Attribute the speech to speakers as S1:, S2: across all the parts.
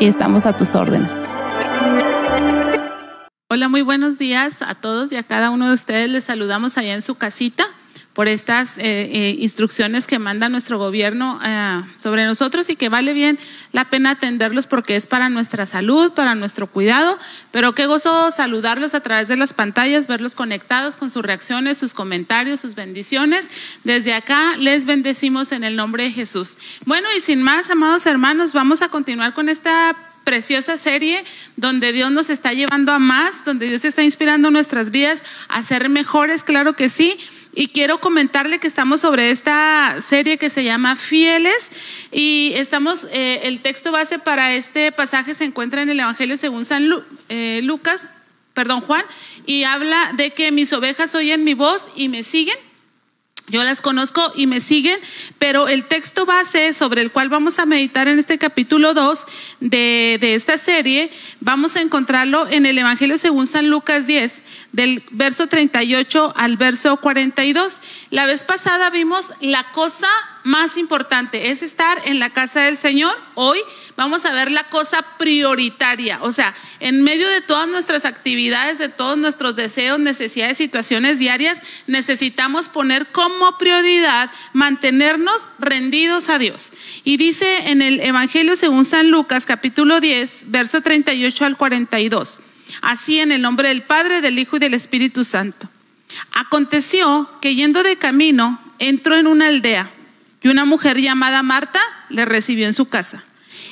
S1: y estamos a tus órdenes. Hola, muy buenos días a todos y a cada uno de ustedes. Les saludamos allá en su casita por estas eh, eh, instrucciones que manda nuestro gobierno eh, sobre nosotros y que vale bien la pena atenderlos porque es para nuestra salud, para nuestro cuidado, pero qué gozo saludarlos a través de las pantallas, verlos conectados con sus reacciones, sus comentarios, sus bendiciones. Desde acá les bendecimos en el nombre de Jesús. Bueno, y sin más, amados hermanos, vamos a continuar con esta preciosa serie donde Dios nos está llevando a más, donde Dios está inspirando nuestras vidas a ser mejores, claro que sí. Y quiero comentarle que estamos sobre esta serie que se llama Fieles y estamos, eh, el texto base para este pasaje se encuentra en el Evangelio según San eh, Lucas, perdón Juan, y habla de que mis ovejas oyen mi voz y me siguen. Yo las conozco y me siguen, pero el texto base sobre el cual vamos a meditar en este capítulo 2 de, de, esta serie, vamos a encontrarlo en el Evangelio según San Lucas 10, del verso 38 al verso 42. La vez pasada vimos la cosa más importante, es estar en la casa del Señor. Hoy vamos a ver la cosa prioritaria, o sea, en medio de todas nuestras actividades, de todos nuestros deseos, necesidades, situaciones diarias, necesitamos poner como prioridad mantenernos rendidos a Dios. Y dice en el Evangelio según San Lucas, capítulo 10, verso 38 al 42. Así en el nombre del Padre, del Hijo y del Espíritu Santo. Aconteció que yendo de camino, entró en una aldea y una mujer llamada Marta le recibió en su casa.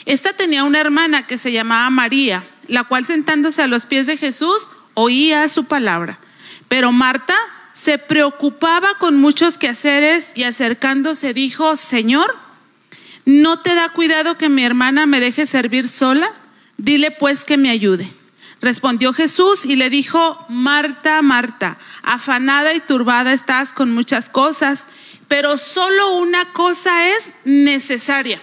S1: Esta tenía una hermana que se llamaba María, la cual sentándose a los pies de Jesús oía su palabra. Pero Marta se preocupaba con muchos quehaceres y acercándose dijo, Señor, ¿no te da cuidado que mi hermana me deje servir sola? Dile pues que me ayude. Respondió Jesús y le dijo, Marta, Marta, afanada y turbada estás con muchas cosas, pero solo una cosa es necesaria.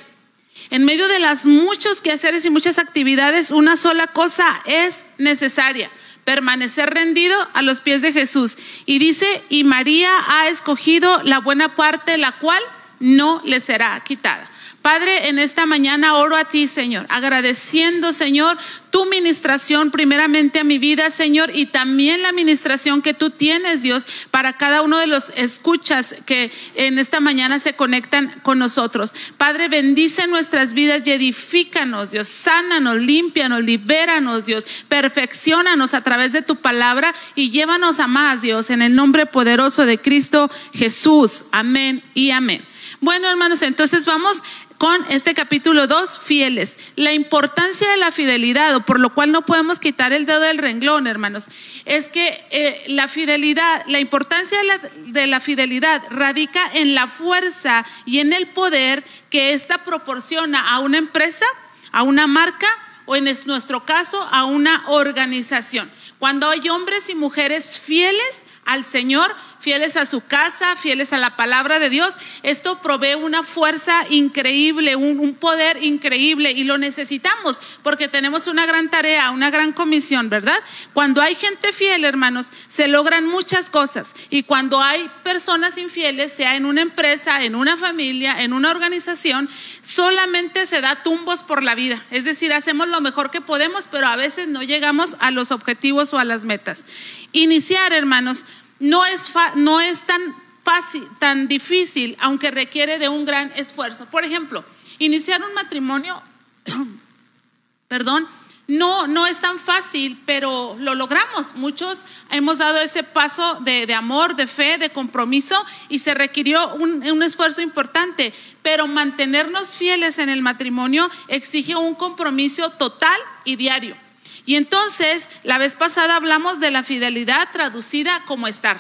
S1: En medio de las muchos quehaceres y muchas actividades, una sola cosa es necesaria, permanecer rendido a los pies de Jesús. Y dice, y María ha escogido la buena parte, la cual no le será quitada. Padre, en esta mañana oro a ti, Señor, agradeciendo, Señor, tu ministración primeramente a mi vida, Señor, y también la ministración que tú tienes, Dios, para cada uno de los escuchas que en esta mañana se conectan con nosotros. Padre, bendice nuestras vidas y edifícanos, Dios, sánanos, límpianos, libéranos, Dios, perfeccionanos a través de tu palabra y llévanos a más, Dios, en el nombre poderoso de Cristo Jesús. Amén y amén. Bueno, hermanos, entonces vamos con este capítulo 2, fieles. La importancia de la fidelidad, o por lo cual no podemos quitar el dedo del renglón, hermanos, es que eh, la fidelidad, la importancia de la, de la, fidelidad radica en la fuerza y en el poder que ésta proporciona a una empresa, a una marca o en nuestro caso a una organización. Cuando hay hombres y mujeres fieles al Señor, fieles a su casa, fieles a la palabra de Dios, esto provee una fuerza increíble, un, poder increíble y lo necesitamos porque tenemos una gran tarea, una gran comisión, ¿verdad? Cuando hay gente fiel, hermanos, se logran muchas cosas y cuando hay personas infieles, sea en una empresa, en una familia, en una organización, solamente se da tumbos por la vida. Es decir, hacemos lo mejor que podemos, pero a veces no llegamos a los objetivos o a las metas. Iniciar, hermanos, no es, no es tan fácil, tan difícil, aunque requiere de un gran esfuerzo. Por ejemplo, iniciar un matrimonio, perdón, no, no es tan fácil, pero lo logramos. Muchos hemos dado ese paso de, amor, de fe, de compromiso y se requirió un, un, esfuerzo importante. Pero mantenernos fieles en el matrimonio exige un compromiso total y diario. Y entonces, la vez pasada hablamos de la fidelidad traducida como estar,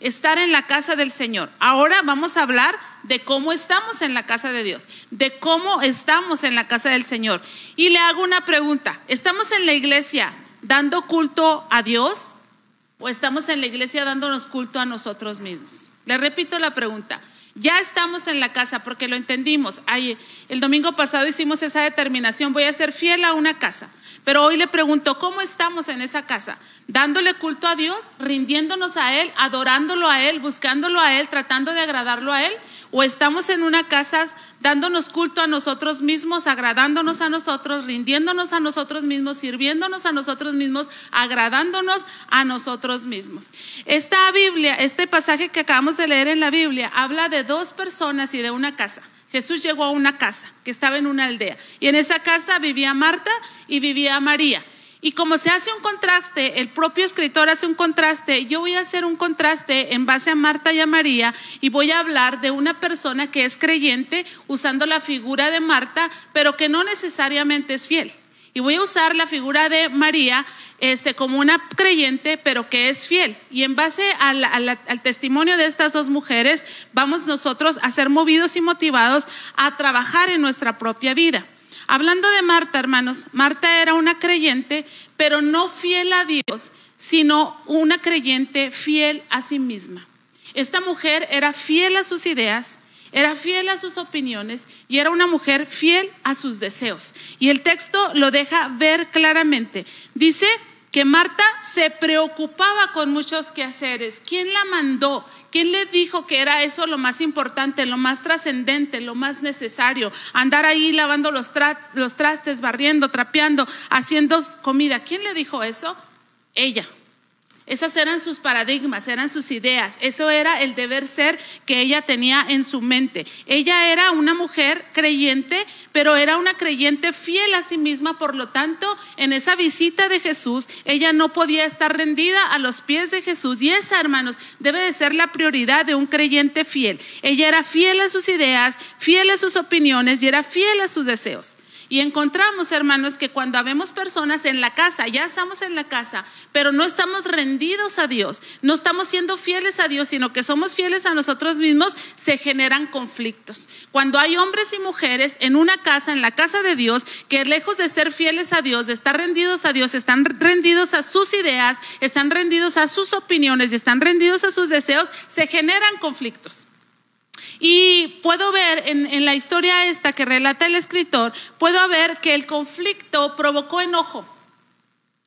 S1: estar en la casa del Señor. Ahora vamos a hablar de cómo estamos en la casa de Dios, de cómo estamos en la casa del Señor. Y le hago una pregunta, ¿estamos en la iglesia dando culto a Dios o estamos en la iglesia dándonos culto a nosotros mismos? Le repito la pregunta. Ya estamos en la casa porque lo entendimos. el domingo pasado hicimos esa determinación, voy a ser fiel a una casa. Pero hoy le pregunto, ¿cómo estamos en esa casa? ¿Dándole culto a Dios? ¿Rindiéndonos a Él? ¿Adorándolo a Él? ¿Buscándolo a Él? ¿Tratando de agradarlo a Él? ¿O estamos en una casa dándonos culto a nosotros mismos, agradándonos a nosotros, rindiéndonos a nosotros mismos, sirviéndonos a nosotros mismos, agradándonos a nosotros mismos? Esta Biblia, este pasaje que acabamos de leer en la Biblia, habla de dos personas y de una casa. Jesús llegó a una casa que estaba en una aldea y en esa casa vivía Marta y vivía María. Y como se hace un contraste, el propio escritor hace un contraste, yo voy a hacer un contraste en base a Marta y a María y voy a hablar de una persona que es creyente usando la figura de Marta, pero que no necesariamente es fiel. Y voy a usar la figura de María este, como una creyente, pero que es fiel. Y en base al, al, testimonio de estas dos mujeres, vamos nosotros a ser movidos y motivados a trabajar en nuestra propia vida. Hablando de Marta, hermanos, Marta era una creyente, pero no fiel a Dios, sino una creyente fiel a sí misma. Esta mujer era fiel a sus ideas, era fiel a sus opiniones y era una mujer fiel a sus deseos. Y el texto lo deja ver claramente. Dice que Marta se preocupaba con muchos quehaceres. ¿Quién la mandó? ¿Quién le dijo que era eso lo más importante, lo más trascendente, lo más necesario? Andar ahí lavando los, los trastes, barriendo, trapeando, haciendo comida. ¿Quién le dijo eso? Ella. Esas eran sus paradigmas, eran sus ideas. Eso era el deber ser que ella tenía en su mente. Ella era una mujer creyente, pero era una creyente fiel a sí misma. Por lo tanto, en esa visita de Jesús, ella no podía estar rendida a los pies de Jesús. Y esa, hermanos, debe de ser la prioridad de un creyente fiel. Ella era fiel a sus ideas, fiel a sus opiniones y era fiel a sus deseos. Y encontramos, hermanos, que cuando vemos personas en la casa, ya estamos en la casa, pero no estamos rendidos a Dios, no estamos siendo fieles a Dios, sino que somos fieles a nosotros mismos, se generan conflictos. Cuando hay hombres y mujeres en una casa, en la casa de Dios, que lejos de ser fieles a Dios, de estar rendidos a Dios, están rendidos a sus ideas, están rendidos a sus opiniones y están rendidos a sus deseos, se generan conflictos. Y puedo ver en, la historia esta que relata el escritor, puedo ver que el conflicto provocó enojo.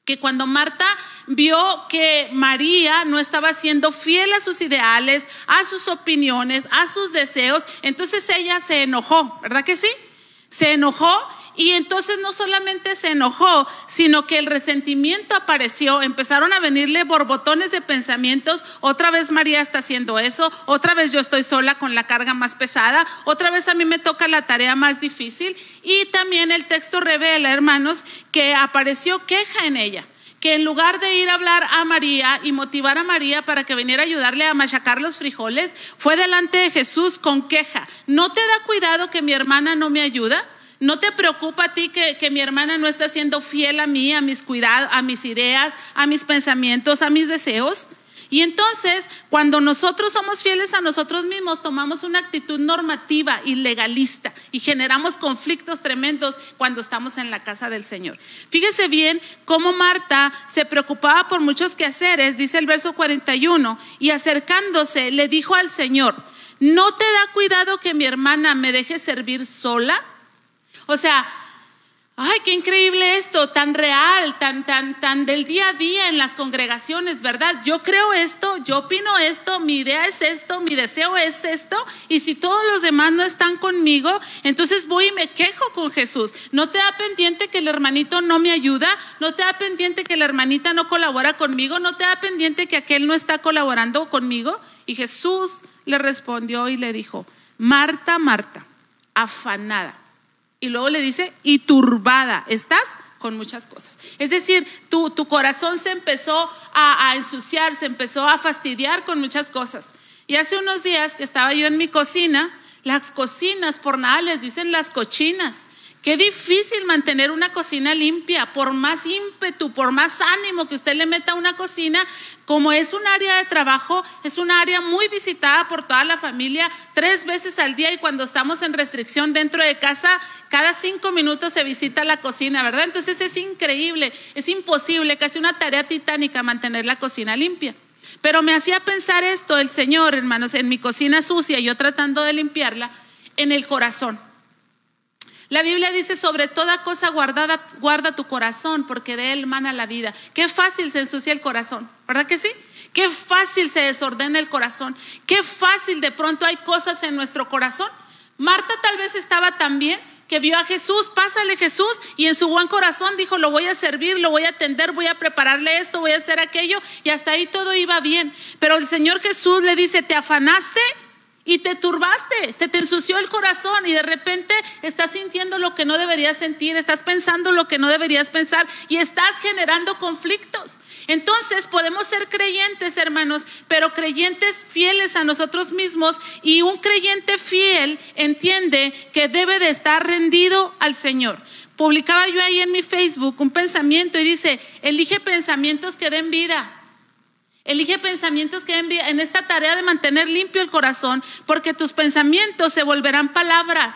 S1: Que cuando Marta vio que María no estaba siendo fiel a sus ideales, a sus opiniones, a sus deseos, entonces ella se enojó, ¿verdad que sí? Se enojó y entonces no solamente se enojó, sino que el resentimiento apareció, empezaron a venirle borbotones de pensamientos, otra vez María está haciendo eso, otra vez yo estoy sola con la carga más pesada, otra vez a mí me toca la tarea más difícil. Y también el texto revela, hermanos, que apareció queja en ella que en lugar de ir a hablar a María y motivar a María para que viniera a ayudarle a machacar los frijoles, fue delante de Jesús con queja. ¿No te da cuidado que mi hermana no me ayuda? ¿No te preocupa a ti que, mi hermana no está siendo fiel a mí, a mis cuidados, a mis ideas, a mis pensamientos, a mis deseos? Y entonces, cuando nosotros somos fieles a nosotros mismos, tomamos una actitud normativa y legalista y generamos conflictos tremendos cuando estamos en la casa del Señor. Fíjese bien cómo Marta se preocupaba por muchos quehaceres, dice el verso 41, y acercándose le dijo al Señor, ¿no te da cuidado que mi hermana me deje servir sola? O sea, Ay, qué increíble esto, tan real, tan, tan, tan del día a día en las congregaciones, ¿verdad? Yo creo esto, yo opino esto, mi idea es esto, mi deseo es esto, y si todos los demás no están conmigo, entonces voy y me quejo con Jesús. No te da pendiente que el hermanito no me ayuda, no te da pendiente que la hermanita no colabora conmigo, no te da pendiente que aquel no está colaborando conmigo. Y Jesús le respondió y le dijo, Marta, Marta, afanada y luego le dice, y turbada, estás con muchas cosas. Es decir, tu, tu corazón se empezó a, a ensuciar, se empezó a fastidiar con muchas cosas. Y hace unos días que estaba yo en mi cocina, las cocinas, por nada les dicen las cochinas. Qué difícil mantener una cocina limpia, por más ímpetu, por más ánimo que usted le meta a una cocina, como es un área de trabajo, es un área muy visitada por toda la familia tres veces al día y cuando estamos en restricción dentro de casa, cada cinco minutos se visita la cocina, ¿verdad? Entonces es increíble, es imposible, casi una tarea titánica mantener la cocina limpia. Pero me hacía pensar esto el Señor, hermanos, en mi cocina sucia, yo tratando de limpiarla, en el corazón. La Biblia dice, sobre toda cosa guardada, guarda tu corazón, porque de él mana la vida. Qué fácil se ensucia el corazón, ¿verdad que sí? Qué fácil se desordena el corazón. Qué fácil de pronto hay cosas en nuestro corazón. Marta tal vez estaba tan bien que vio a Jesús, pásale Jesús, y en su buen corazón dijo, lo voy a servir, lo voy a atender, voy a prepararle esto, voy a hacer aquello, y hasta ahí todo iba bien. Pero el Señor Jesús le dice, ¿te afanaste? Y te turbaste, se te ensució el corazón y de repente estás sintiendo lo que no deberías sentir, estás pensando lo que no deberías pensar y estás generando conflictos. Entonces podemos ser creyentes, hermanos, pero creyentes fieles a nosotros mismos y un creyente fiel entiende que debe de estar rendido al Señor. Publicaba yo ahí en mi Facebook un pensamiento y dice, elige pensamientos que den vida. Elige pensamientos que en esta tarea de mantener limpio el corazón, porque tus pensamientos se volverán palabras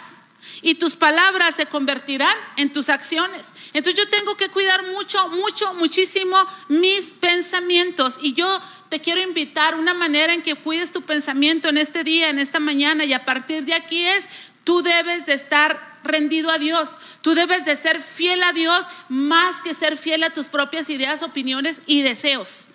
S1: y tus palabras se convertirán en tus acciones. Entonces yo tengo que cuidar mucho, mucho, muchísimo mis pensamientos y yo te quiero invitar una manera en que cuides tu pensamiento en este día, en esta mañana y a partir de aquí es, tú debes de estar rendido a Dios. Tú debes de ser fiel a Dios más que ser fiel a tus propias ideas, opiniones y deseos.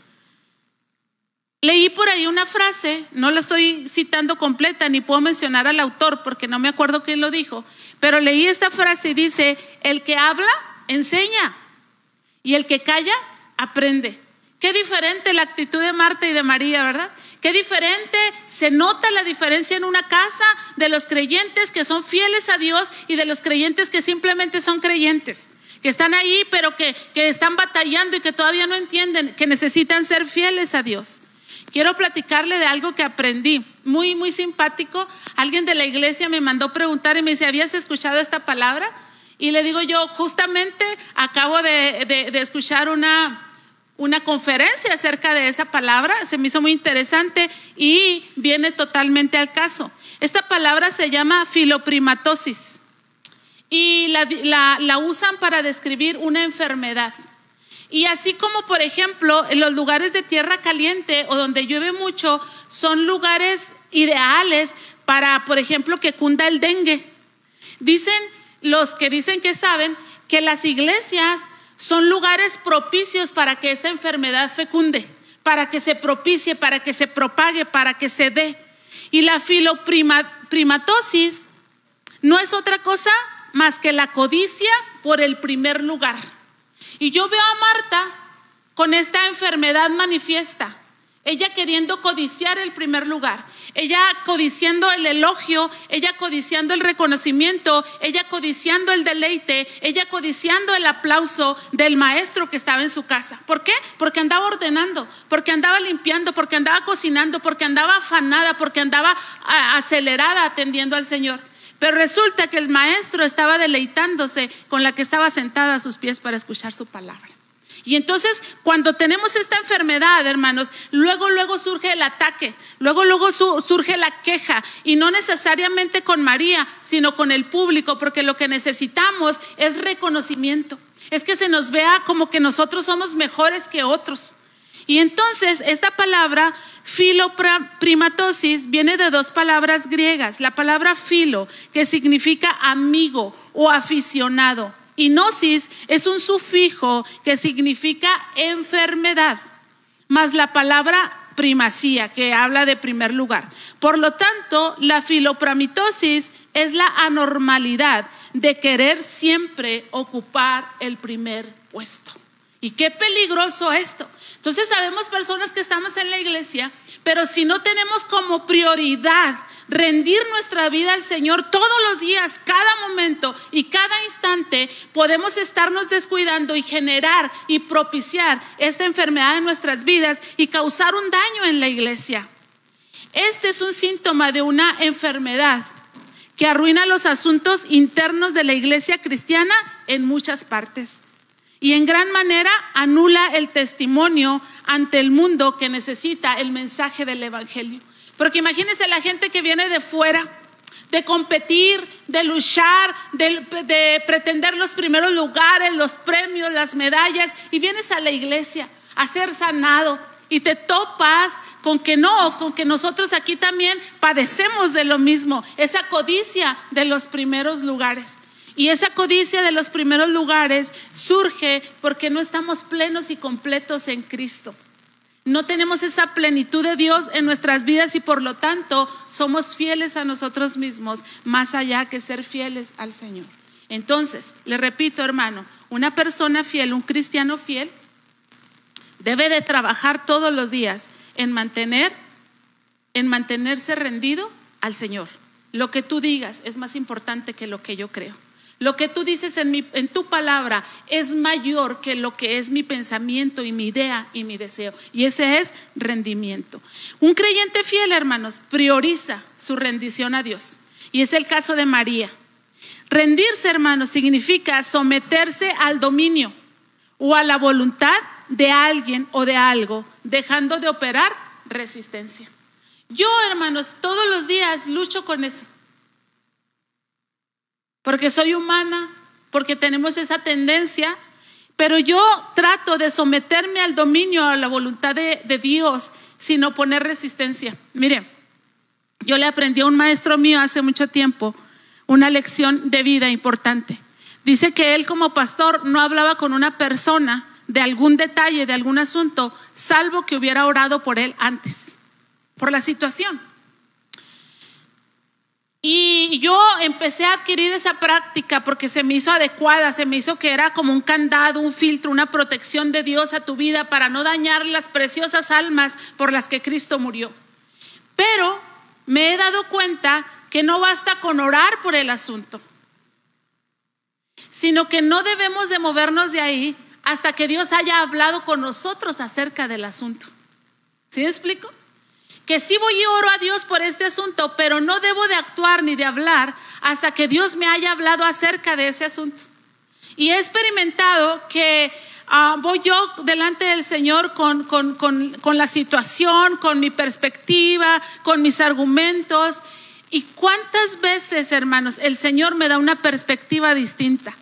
S1: Leí por ahí una frase, no la estoy citando completa ni puedo mencionar al autor porque no me acuerdo quién lo dijo, pero leí esta frase y dice, el que habla, enseña y el que calla, aprende. Qué diferente la actitud de Marta y de María, ¿verdad? Qué diferente se nota la diferencia en una casa de los creyentes que son fieles a Dios y de los creyentes que simplemente son creyentes, que están ahí pero que, que están batallando y que todavía no entienden que necesitan ser fieles a Dios. Quiero platicarle de algo que aprendí, muy, muy simpático. Alguien de la iglesia me mandó preguntar y me dice, ¿habías escuchado esta palabra? Y le digo yo, justamente acabo de, escuchar una, una conferencia acerca de esa palabra, se me hizo muy interesante y viene totalmente al caso. Esta palabra se llama filoprimatosis y la, la usan para describir una enfermedad. Y así como, por ejemplo, en los lugares de tierra caliente o donde llueve mucho, son lugares ideales para, por ejemplo, que cunda el dengue. Dicen los que dicen que saben que las iglesias son lugares propicios para que esta enfermedad fecunde, para que se propicie, para que se propague, para que se dé. Y la filoprimatosis no es otra cosa más que la codicia por el primer lugar. Y yo veo a Marta con esta enfermedad manifiesta, ella queriendo codiciar el primer lugar, ella codiciando el elogio, ella codiciando el reconocimiento, ella codiciando el deleite, ella codiciando el aplauso del maestro que estaba en su casa. ¿Por qué? Porque andaba ordenando, porque andaba limpiando, porque andaba cocinando, porque andaba afanada, porque andaba acelerada atendiendo al Señor. Pero resulta que el maestro estaba deleitándose con la que estaba sentada a sus pies para escuchar su palabra. Y entonces, cuando tenemos esta enfermedad, hermanos, luego, luego surge el ataque, luego, luego surge la queja, y no necesariamente con María, sino con el público, porque lo que necesitamos es reconocimiento, es que se nos vea como que nosotros somos mejores que otros. Y entonces, esta palabra filoprimatosis viene de dos palabras griegas, la palabra filo, que significa amigo o aficionado y gnosis es un sufijo que significa enfermedad, más la palabra primacía, que habla de primer lugar. Por lo tanto, la filopramitosis es la anormalidad de querer siempre ocupar el primer puesto. Y qué peligroso esto. Entonces sabemos personas que estamos en la iglesia, pero si no tenemos como prioridad rendir nuestra vida al Señor todos los días, cada momento y cada instante, podemos estarnos descuidando y generar y propiciar esta enfermedad en nuestras vidas y causar un daño en la iglesia. Este es un síntoma de una enfermedad que arruina los asuntos internos de la iglesia cristiana en muchas partes y en gran manera anula el testimonio ante el mundo que necesita el mensaje del Evangelio. Porque imagínense la gente que viene de fuera, de competir, de luchar, de, pretender los primeros lugares, los premios, las medallas, y vienes a la iglesia a ser sanado y te topas con que no, con que nosotros aquí también padecemos de lo mismo, esa codicia de los primeros lugares. Y esa codicia de los primeros lugares surge porque no estamos plenos y completos en Cristo no tenemos esa plenitud de Dios en nuestras vidas y por lo tanto somos fieles a nosotros mismos más allá que ser fieles al Señor. Entonces, le repito hermano, una persona fiel, un cristiano fiel, debe de trabajar todos los días en mantener, en mantenerse rendido al Señor. Lo que tú digas es más importante que lo que yo creo. Lo que tú dices en, tu palabra es mayor que lo que es mi pensamiento y mi idea y mi deseo. Y ese es rendimiento. Un creyente fiel, hermanos, prioriza su rendición a Dios. Y es el caso de María. Rendirse, hermanos, significa someterse al dominio o a la voluntad de alguien o de algo, dejando de operar resistencia. Yo, hermanos, todos los días lucho con eso porque soy humana, porque tenemos esa tendencia, pero yo trato de someterme al dominio, a la voluntad de, Dios, sin oponer resistencia. Mire, yo le aprendí a un maestro mío hace mucho tiempo una lección de vida importante. Dice que él como pastor no hablaba con una persona de algún detalle, de algún asunto, salvo que hubiera orado por él antes, por la situación. Y yo empecé a adquirir esa práctica porque se me hizo adecuada, se me hizo que era como un candado, un filtro, una protección de Dios a tu vida para no dañar las preciosas almas por las que Cristo murió. Pero me he dado cuenta que no basta con orar por el asunto, sino que no debemos de movernos de ahí hasta que Dios haya hablado con nosotros acerca del asunto. ¿Sí me explico? Que sí voy y oro a Dios por este asunto, pero no debo de actuar ni de hablar hasta que Dios me haya hablado acerca de ese asunto. Y he experimentado que ah, voy yo delante del Señor con, con, con la situación, con mi perspectiva, con mis argumentos. ¿Y cuántas veces, hermanos, el Señor me da una perspectiva distinta?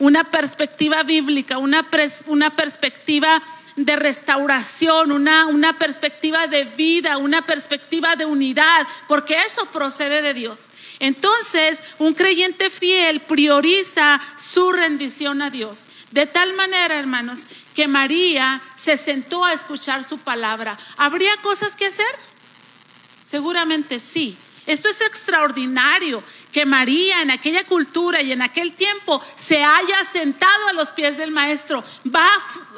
S1: Una perspectiva bíblica, una, una perspectiva de restauración, una, una perspectiva de vida, una perspectiva de unidad, porque eso procede de Dios. Entonces, un creyente fiel prioriza su rendición a Dios. De tal manera, hermanos, que María se sentó a escuchar su palabra. ¿Habría cosas que hacer? Seguramente sí. Esto es extraordinario que María en aquella cultura y en aquel tiempo se haya sentado a los pies del maestro. Va,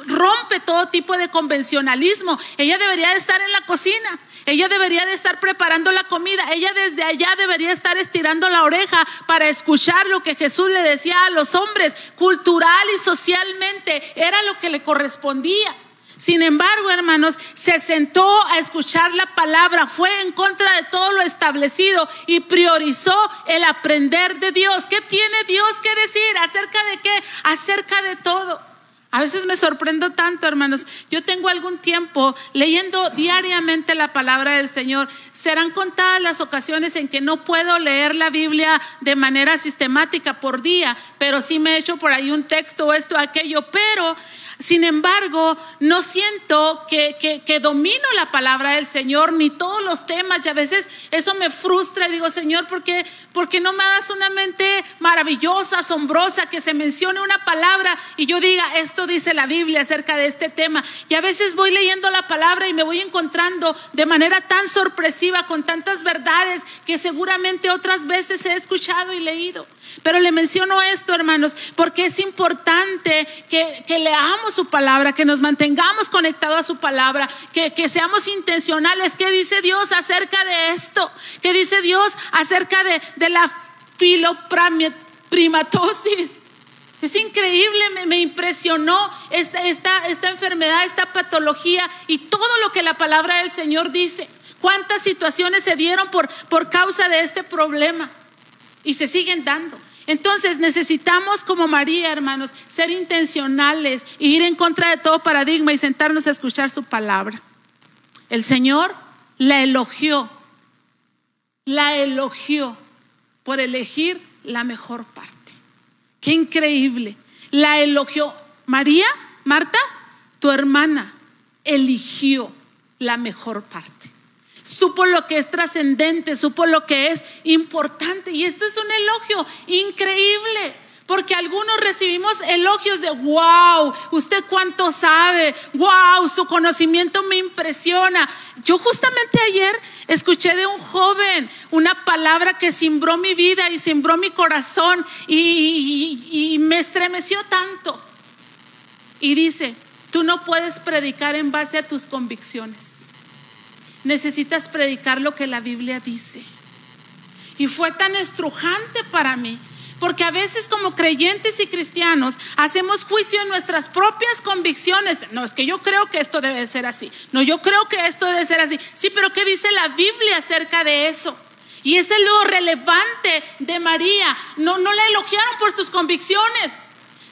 S1: rompe todo tipo de convencionalismo. Ella debería de estar en la cocina. Ella debería de estar preparando la comida. Ella desde allá debería estar estirando la oreja para escuchar lo que Jesús le decía a los hombres. Cultural y socialmente era lo que le correspondía. Sin embargo, hermanos, se sentó a escuchar la palabra, fue en contra de todo lo establecido y priorizó el aprender de Dios. ¿Qué tiene Dios que decir? ¿Acerca de qué? Acerca de todo. A veces me sorprendo tanto, hermanos. Yo tengo algún tiempo leyendo diariamente la palabra del Señor. Serán contadas las ocasiones en que no puedo leer la Biblia de manera sistemática por día, pero sí me he hecho por ahí un texto, esto, aquello, pero sin embargo, no siento que, que, domino la palabra del Señor ni todos los temas y a veces eso me frustra y digo, Señor, ¿por qué, no me das una mente maravillosa, asombrosa, que se mencione una palabra y yo diga, esto dice la Biblia acerca de este tema? Y a veces voy leyendo la palabra y me voy encontrando de manera tan sorpresiva con tantas verdades que seguramente otras veces he escuchado y leído. Pero le menciono esto, hermanos, porque es importante que, que leamos su palabra, que nos mantengamos conectados a su palabra, que, que seamos intencionales. ¿Qué dice Dios acerca de esto? ¿Qué dice Dios acerca de, de la filoprimatosis? Es increíble, me, me, impresionó esta, esta, esta enfermedad, esta patología y todo lo que la palabra del Señor dice. ¿Cuántas situaciones se dieron por, por causa de este problema? Y se siguen dando. Entonces necesitamos como María, hermanos, ser intencionales e ir en contra de todo paradigma y sentarnos a escuchar su palabra. El Señor la elogió, la elogió por elegir la mejor parte. Qué increíble. La elogió. María, Marta, tu hermana, eligió la mejor parte supo lo que es trascendente, supo lo que es importante. Y esto es un elogio increíble. Porque algunos recibimos elogios de, wow, usted cuánto sabe, wow, su conocimiento me impresiona. Yo justamente ayer escuché de un joven una palabra que simbró mi vida y simbró mi corazón y, y me estremeció tanto. Y dice, tú no puedes predicar en base a tus convicciones necesitas predicar lo que la Biblia dice. Y fue tan estrujante para mí, porque a veces como creyentes y cristianos hacemos juicio en nuestras propias convicciones. No, es que yo creo que esto debe ser así. No, yo creo que esto debe ser así. Sí, pero ¿qué dice la Biblia acerca de eso? Y es lo relevante de María. No, no la elogiaron por sus convicciones.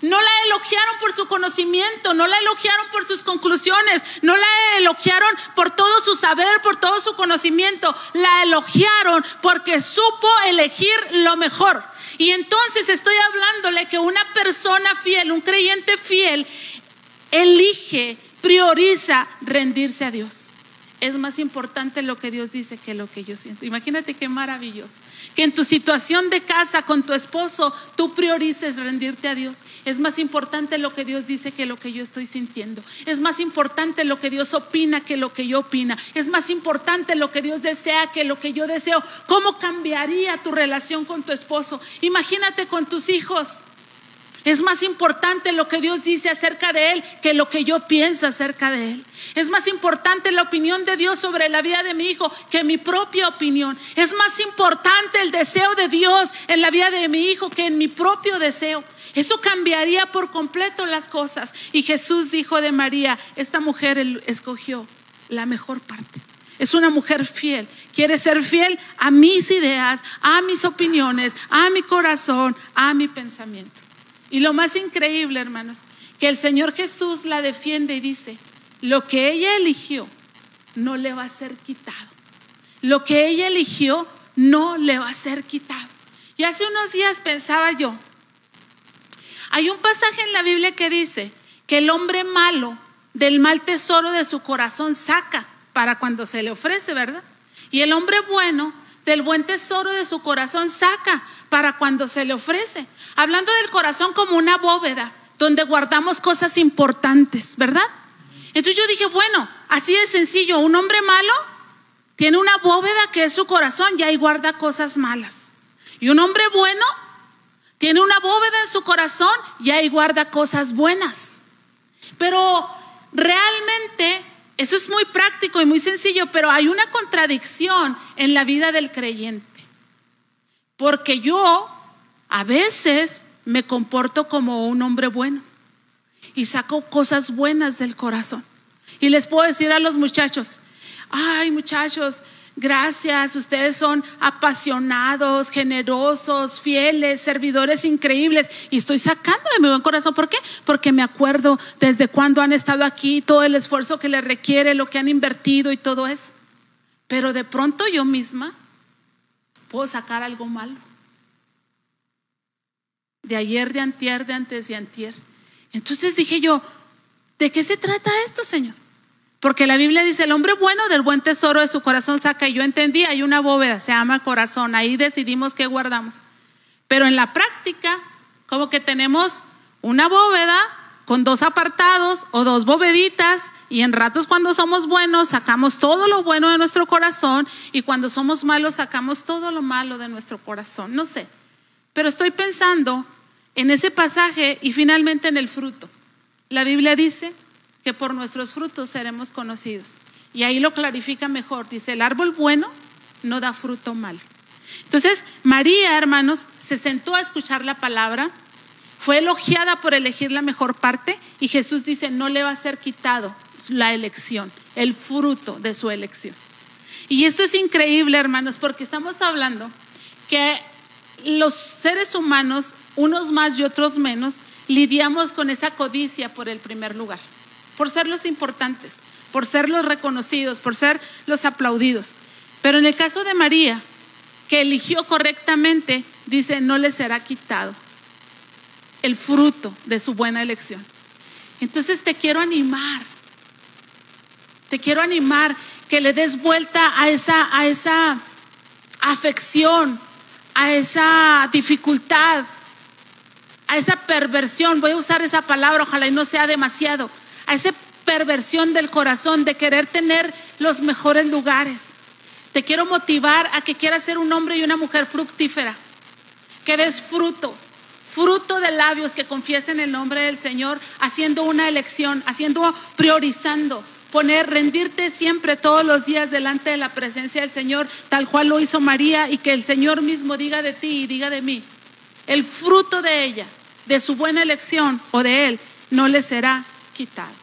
S1: No la elogiaron por su conocimiento, no la elogiaron por sus conclusiones, no la elogiaron por todo su saber, por todo su conocimiento. La elogiaron porque supo elegir lo mejor. Y entonces estoy hablándole que una persona fiel, un creyente fiel, elige, prioriza rendirse a Dios es más importante lo que Dios dice que lo que yo siento. Imagínate qué maravilloso. Que en tu situación de casa con tu esposo tú priorices rendirte a Dios. Es más importante lo que Dios dice que lo que yo estoy sintiendo. Es más importante lo que Dios opina que lo que yo opina. Es más importante lo que Dios desea que lo que yo deseo. ¿Cómo cambiaría tu relación con tu esposo? Imagínate con tus hijos. Es más importante lo que Dios dice acerca de Él que lo que yo pienso acerca de Él. Es más importante la opinión de Dios sobre la vida de mi hijo que mi propia opinión. Es más importante el deseo de Dios en la vida de mi hijo que en mi propio deseo. Eso cambiaría por completo las cosas. Y Jesús dijo de María, esta mujer escogió la mejor parte. Es una mujer fiel. Quiere ser fiel a mis ideas, a mis opiniones, a mi corazón, a mi pensamiento. Y lo más increíble, hermanos, que el Señor Jesús la defiende y dice, lo que ella eligió no le va a ser quitado. Lo que ella eligió no le va a ser quitado. Y hace unos días pensaba yo, hay un pasaje en la Biblia que dice que el hombre malo del mal tesoro de su corazón saca para cuando se le ofrece, ¿verdad? Y el hombre bueno del buen tesoro de su corazón saca para cuando se le ofrece. Hablando del corazón como una bóveda donde guardamos cosas importantes, ¿verdad? Entonces yo dije, bueno, así de sencillo, un hombre malo tiene una bóveda que es su corazón y ahí guarda cosas malas. Y un hombre bueno tiene una bóveda en su corazón y ahí guarda cosas buenas. Pero realmente eso es muy práctico y muy sencillo, pero hay una contradicción en la vida del creyente. Porque yo a veces me comporto como un hombre bueno y saco cosas buenas del corazón. Y les puedo decir a los muchachos, ay muchachos, Gracias, ustedes son apasionados, generosos, fieles, servidores increíbles. Y estoy sacando de mi buen corazón. ¿Por qué? Porque me acuerdo desde cuando han estado aquí, todo el esfuerzo que les requiere, lo que han invertido y todo eso. Pero de pronto yo misma puedo sacar algo malo. De ayer, de antier, de antes de antier. Entonces dije yo, ¿de qué se trata esto, Señor? Porque la Biblia dice, el hombre bueno del buen tesoro de su corazón saca. Y yo entendí, hay una bóveda, se llama corazón. Ahí decidimos qué guardamos. Pero en la práctica, como que tenemos una bóveda con dos apartados o dos bóveditas. Y en ratos cuando somos buenos sacamos todo lo bueno de nuestro corazón. Y cuando somos malos sacamos todo lo malo de nuestro corazón. No sé. Pero estoy pensando en ese pasaje y finalmente en el fruto. La Biblia dice que por nuestros frutos seremos conocidos. Y ahí lo clarifica mejor. Dice, el árbol bueno no da fruto malo. Entonces, María, hermanos, se sentó a escuchar la palabra, fue elogiada por elegir la mejor parte y Jesús dice, no le va a ser quitado la elección, el fruto de su elección. Y esto es increíble, hermanos, porque estamos hablando que los seres humanos, unos más y otros menos, lidiamos con esa codicia por el primer lugar por ser los importantes, por ser los reconocidos, por ser los aplaudidos. Pero en el caso de María, que eligió correctamente, dice, no le será quitado el fruto de su buena elección. Entonces te quiero animar, te quiero animar que le des vuelta a esa, a esa afección, a esa dificultad, a esa perversión. Voy a usar esa palabra, ojalá y no sea demasiado a esa perversión del corazón de querer tener los mejores lugares. Te quiero motivar a que quieras ser un hombre y una mujer fructífera, que des fruto, fruto de labios que confiesen el nombre del Señor, haciendo una elección, haciendo, priorizando, poner, rendirte siempre todos los días delante de la presencia del Señor, tal cual lo hizo María, y que el Señor mismo diga de ti y diga de mí. El fruto de ella, de su buena elección o de Él, no le será quitado.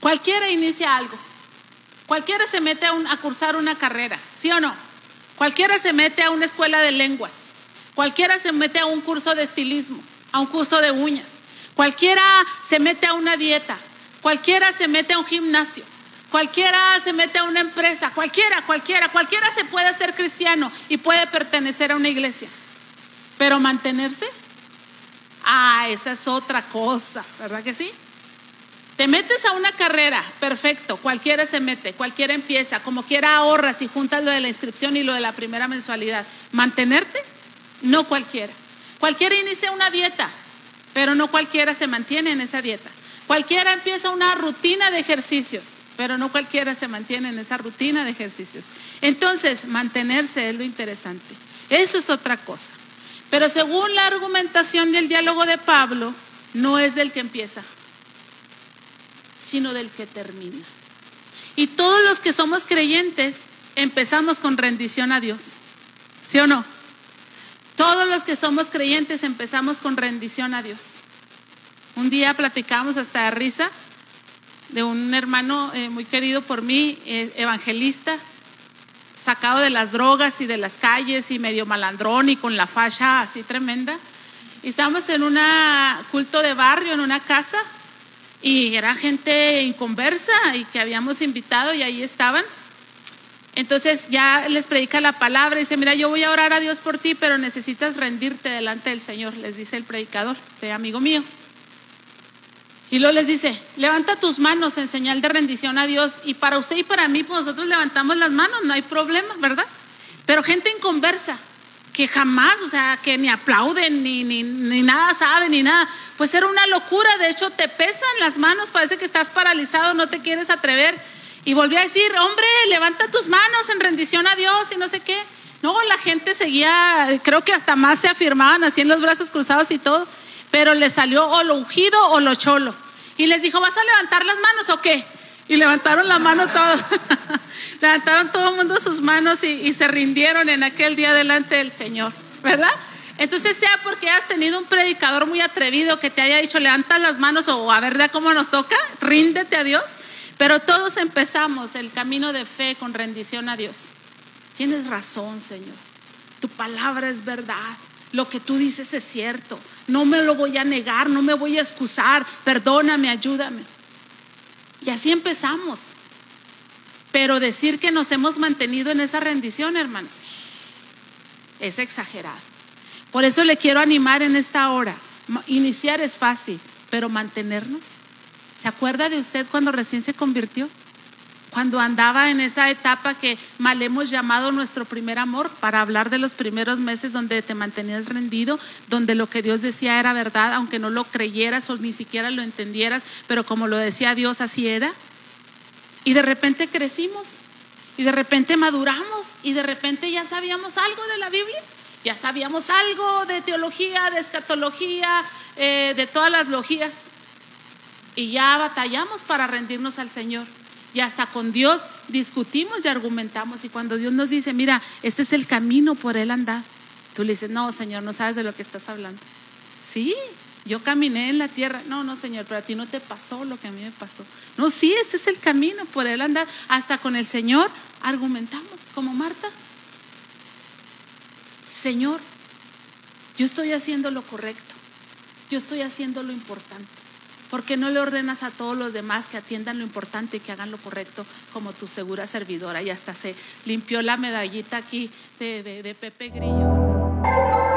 S1: Cualquiera inicia algo. Cualquiera se mete a, cursar una carrera, ¿sí o no? Cualquiera se mete a una escuela de lenguas. Cualquiera se mete a un curso de estilismo, a un curso de uñas. Cualquiera se mete a una dieta. Cualquiera se mete a un gimnasio. Cualquiera se mete a una empresa. Cualquiera, cualquiera, cualquiera se puede ser cristiano y puede pertenecer a una iglesia. Pero mantenerse Ah, esa es otra cosa, ¿verdad que sí? Te metes a una carrera, perfecto, cualquiera se mete, cualquiera empieza, como quiera ahorras y juntas lo de la inscripción y lo de la primera mensualidad. ¿Mantenerte? No cualquiera. Cualquiera inicia una dieta, pero no cualquiera se mantiene en esa dieta. Cualquiera empieza una rutina de ejercicios, pero no cualquiera se mantiene en esa rutina de ejercicios. Entonces, mantenerse es lo interesante. Eso es otra cosa. Pero según la argumentación del diálogo de Pablo, no es del que empieza, sino del que termina. Y todos los que somos creyentes empezamos con rendición a Dios. ¿Sí o no? Todos los que somos creyentes empezamos con rendición a Dios. Un día platicamos hasta de risa de un hermano eh, muy querido por mí, eh, evangelista, sacado de las drogas y de las calles y medio malandrón y con la facha así tremenda. Y estábamos en un culto de barrio, en una casa, y era gente inconversa y que habíamos invitado y ahí estaban. Entonces ya les predica la palabra y dice, mira, yo voy a orar a Dios por ti, pero necesitas rendirte delante del Señor, les dice el predicador, de amigo mío. Y luego les dice, levanta tus manos en señal de rendición a Dios. Y para usted y para mí, pues nosotros levantamos las manos, no hay problema, ¿verdad? Pero gente inconversa, que jamás, o sea, que ni aplauden, ni, ni, ni nada saben, ni nada. Pues era una locura, de hecho te pesan las manos, parece que estás paralizado, no te quieres atrever. Y volví a decir, hombre, levanta tus manos en rendición a Dios y no sé qué. No, la gente seguía, creo que hasta más se afirmaban así en los brazos cruzados y todo pero le salió o lo ungido o lo cholo. Y les dijo, ¿vas a levantar las manos o qué? Y levantaron la mano todos. levantaron todo el mundo sus manos y, se rindieron en aquel día delante del Señor, ¿verdad? Entonces, sea porque has tenido un predicador muy atrevido que te haya dicho, levanta las manos o a ver cómo nos toca, ríndete a Dios. Pero todos empezamos el camino de fe con rendición a Dios. Tienes razón, Señor. Tu palabra es verdad. Lo que tú dices es cierto. No me lo voy a negar, no me voy a excusar. Perdóname, ayúdame. Y así empezamos. Pero decir que nos hemos mantenido en esa rendición, hermanos, es exagerado. Por eso le quiero animar en esta hora. Iniciar es fácil, pero mantenernos. ¿Se acuerda de usted cuando recién se convirtió? Cuando andaba en esa etapa que mal hemos llamado nuestro primer amor, para hablar de los primeros meses donde te mantenías rendido, donde lo que Dios decía era verdad, aunque no lo creyeras o ni siquiera lo entendieras, pero como lo decía Dios, así era. Y de repente crecimos, y de repente maduramos, y de repente ya sabíamos algo de la Biblia, ya sabíamos algo de teología, de escatología, eh, de todas las logías, y ya batallamos para rendirnos al Señor. Y hasta con Dios discutimos y argumentamos. Y cuando Dios nos dice, mira, este es el camino por él andar, tú le dices, no, Señor, no sabes de lo que estás hablando. Sí, yo caminé en la tierra. No, no, Señor, pero a ti no te pasó lo que a mí me pasó. No, sí, este es el camino por él andar. Hasta con el Señor argumentamos, como Marta. Señor, yo estoy haciendo lo correcto. Yo estoy haciendo lo importante. ¿Por qué no le ordenas a todos los demás que atiendan lo importante y que hagan lo correcto como tu segura servidora? Y hasta se limpió la medallita aquí de, de Pepe Grillo.